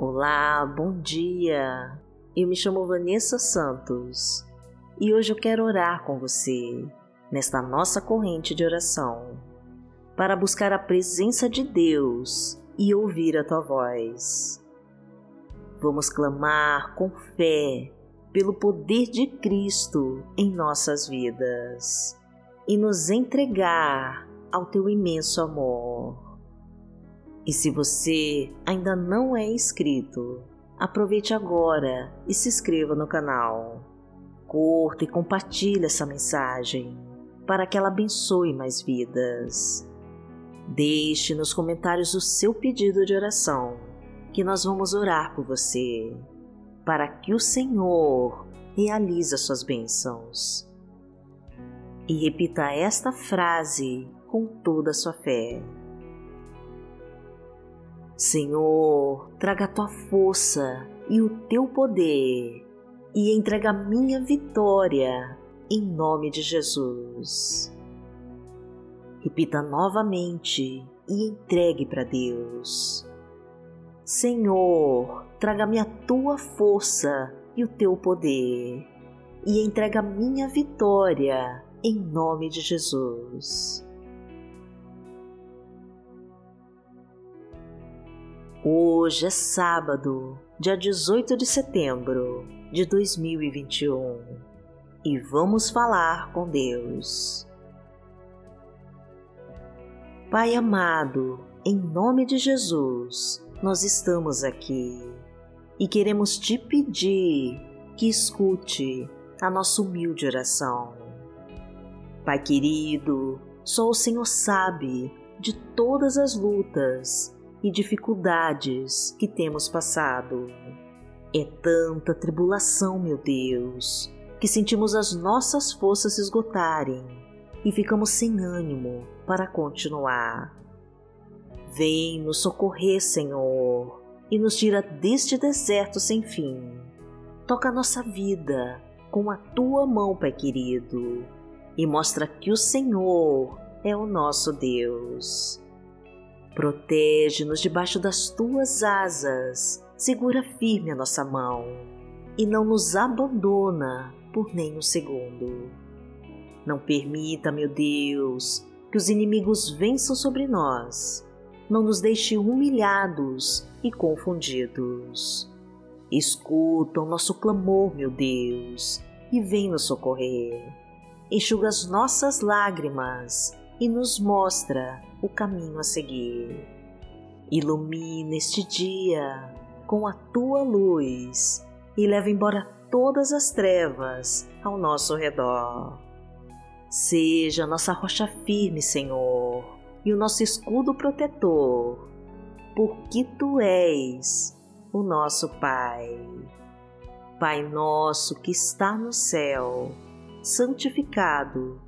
Olá, bom dia. Eu me chamo Vanessa Santos e hoje eu quero orar com você nesta nossa corrente de oração para buscar a presença de Deus e ouvir a tua voz. Vamos clamar com fé pelo poder de Cristo em nossas vidas e nos entregar ao teu imenso amor. E se você ainda não é inscrito, aproveite agora e se inscreva no canal. Curta e compartilhe essa mensagem para que ela abençoe mais vidas. Deixe nos comentários o seu pedido de oração, que nós vamos orar por você, para que o Senhor realize as suas bênçãos. E repita esta frase com toda a sua fé. Senhor, traga a tua força e o teu poder e entrega a minha vitória em nome de Jesus. Repita novamente e entregue para Deus. Senhor, traga-me a tua força e o teu poder e entrega a minha vitória em nome de Jesus. Hoje é sábado, dia 18 de setembro de 2021 e vamos falar com Deus. Pai amado, em nome de Jesus, nós estamos aqui e queremos te pedir que escute a nossa humilde oração. Pai querido, só o Senhor sabe de todas as lutas e dificuldades que temos passado. É tanta tribulação, meu Deus, que sentimos as nossas forças esgotarem e ficamos sem ânimo para continuar. Vem nos socorrer, Senhor, e nos tira deste deserto sem fim. Toca a nossa vida com a tua mão, Pai querido, e mostra que o Senhor é o nosso Deus. Protege-nos debaixo das tuas asas, segura firme a nossa mão e não nos abandona por nem um segundo. Não permita, meu Deus, que os inimigos vençam sobre nós. Não nos deixe humilhados e confundidos. Escuta o nosso clamor, meu Deus, e vem nos socorrer. Enxuga as nossas lágrimas e nos mostra o caminho a seguir. Ilumina este dia com a tua luz e leva embora todas as trevas ao nosso redor. Seja nossa rocha firme, Senhor, e o nosso escudo protetor, porque tu és o nosso Pai. Pai nosso que está no céu, santificado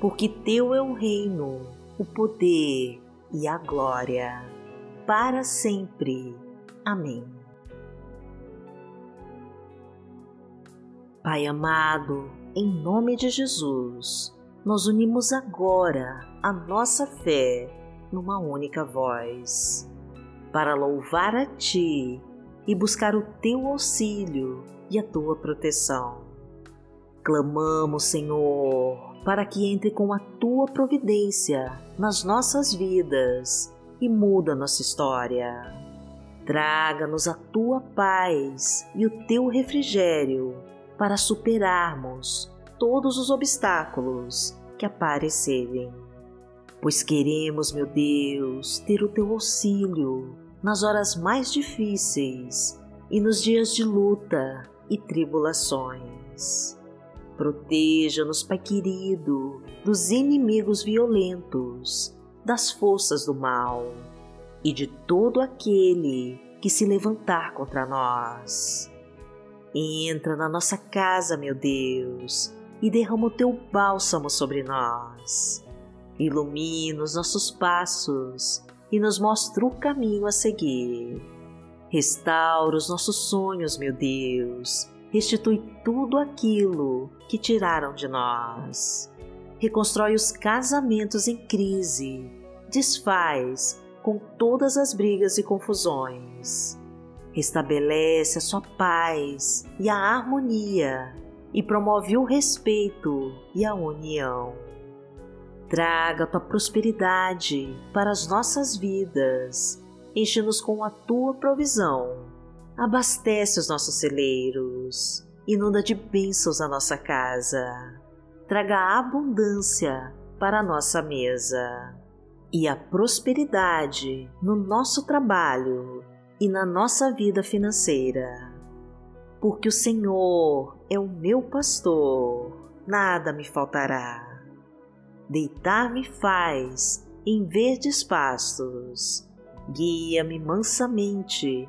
porque teu é o reino, o poder e a glória, para sempre. Amém. Pai amado, em nome de Jesus, nós unimos agora a nossa fé numa única voz, para louvar a Ti e buscar o Teu auxílio e a Tua proteção. Clamamos, Senhor, para que entre com a tua providência nas nossas vidas e muda nossa história. Traga-nos a tua paz e o teu refrigério para superarmos todos os obstáculos que aparecerem. Pois queremos, meu Deus, ter o teu auxílio nas horas mais difíceis e nos dias de luta e tribulações. Proteja-nos, Pai querido, dos inimigos violentos, das forças do mal e de todo aquele que se levantar contra nós. Entra na nossa casa, meu Deus, e derrama o teu bálsamo sobre nós. Ilumina os nossos passos e nos mostra o caminho a seguir. Restaura os nossos sonhos, meu Deus. Restitui tudo aquilo que tiraram de nós. Reconstrói os casamentos em crise. Desfaz com todas as brigas e confusões. Restabelece a sua paz e a harmonia e promove o respeito e a união. Traga a tua prosperidade para as nossas vidas, enche-nos com a tua provisão, abastece os nossos celeiros, inunda de bênçãos a nossa casa, traga abundância para a nossa mesa e a prosperidade no nosso trabalho e na nossa vida financeira. Porque o Senhor é o meu pastor, nada me faltará. Deitar-me faz em verdes pastos, guia-me mansamente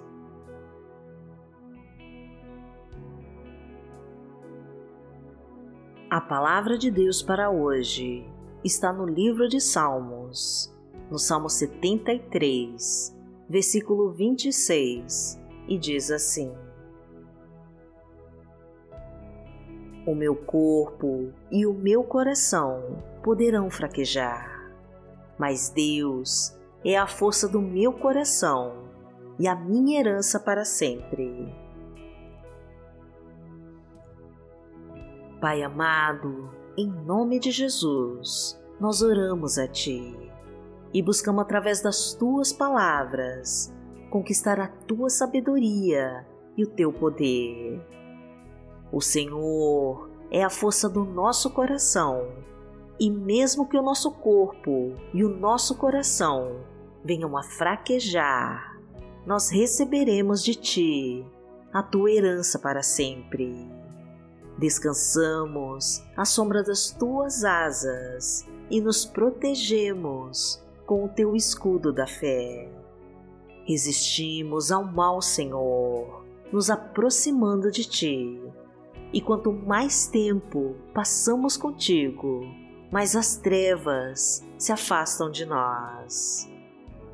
A palavra de Deus para hoje está no livro de Salmos, no Salmo 73, versículo 26, e diz assim: O meu corpo e o meu coração poderão fraquejar, mas Deus é a força do meu coração e a minha herança para sempre. Pai amado, em nome de Jesus, nós oramos a Ti e buscamos através das Tuas palavras conquistar a Tua sabedoria e o Teu poder o Senhor é a força do nosso coração, e mesmo que o nosso corpo e o nosso coração venham a fraquejar, nós receberemos de Ti a Tua herança para sempre. Descansamos à sombra das Tuas asas e nos protegemos com o Teu escudo da fé. Resistimos ao mal, Senhor, nos aproximando de Ti e quanto mais tempo passamos contigo, mais as trevas se afastam de nós.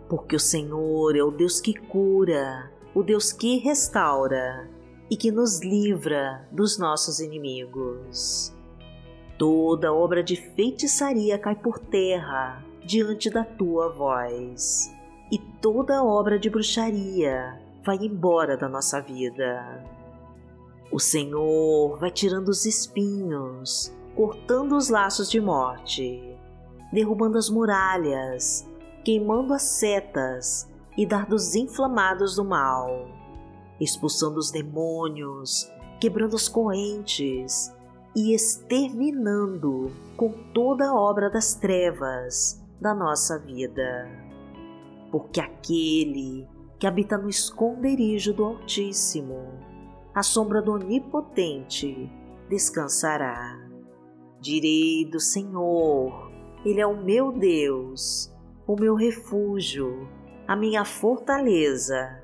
Porque o Senhor é o Deus que cura, o Deus que restaura e que nos livra dos nossos inimigos. Toda obra de feitiçaria cai por terra diante da tua voz, e toda obra de bruxaria vai embora da nossa vida o Senhor vai tirando os espinhos, cortando os laços de morte, derrubando as muralhas, queimando as setas e dardos inflamados do mal, expulsando os demônios, quebrando as correntes e exterminando com toda a obra das trevas da nossa vida. Porque aquele que habita no esconderijo do Altíssimo a sombra do Onipotente descansará. Direi do Senhor, Ele é o meu Deus, o meu refúgio, a minha fortaleza,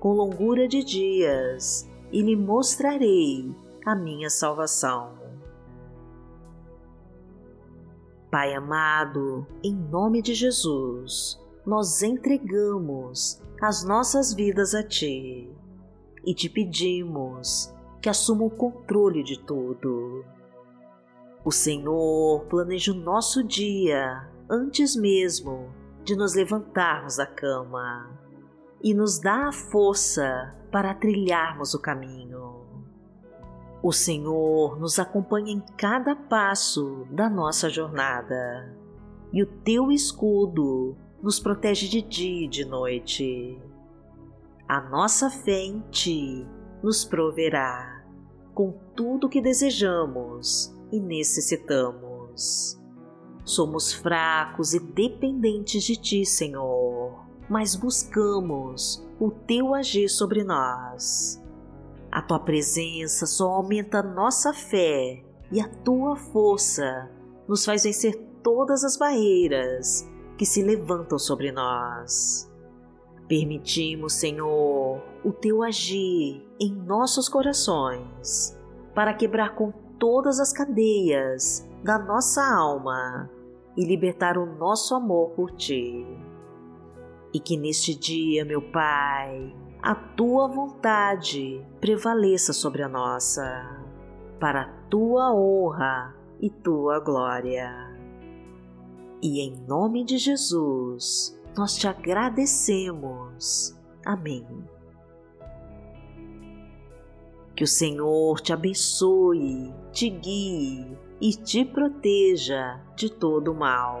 com longura de dias e lhe mostrarei a minha salvação. Pai amado, em nome de Jesus, nós entregamos as nossas vidas a Ti e te pedimos que assuma o controle de tudo. O Senhor planeja o nosso dia antes mesmo de nos levantarmos da cama e nos dá a força para trilharmos o caminho. O Senhor nos acompanha em cada passo da nossa jornada e o teu escudo nos protege de dia e de noite. A nossa fé em Ti nos proverá com tudo o que desejamos e necessitamos. Somos fracos e dependentes de Ti, Senhor, mas buscamos o Teu agir sobre nós. A Tua presença só aumenta nossa fé e a Tua força nos faz vencer todas as barreiras que se levantam sobre nós. Permitimos, Senhor, o teu agir em nossos corações para quebrar com todas as cadeias da nossa alma e libertar o nosso amor por ti. E que neste dia, meu Pai, a tua vontade prevaleça sobre a nossa, para a tua honra e tua glória. E em nome de Jesus, nós te agradecemos. Amém. Que o Senhor te abençoe, te guie e te proteja de todo mal.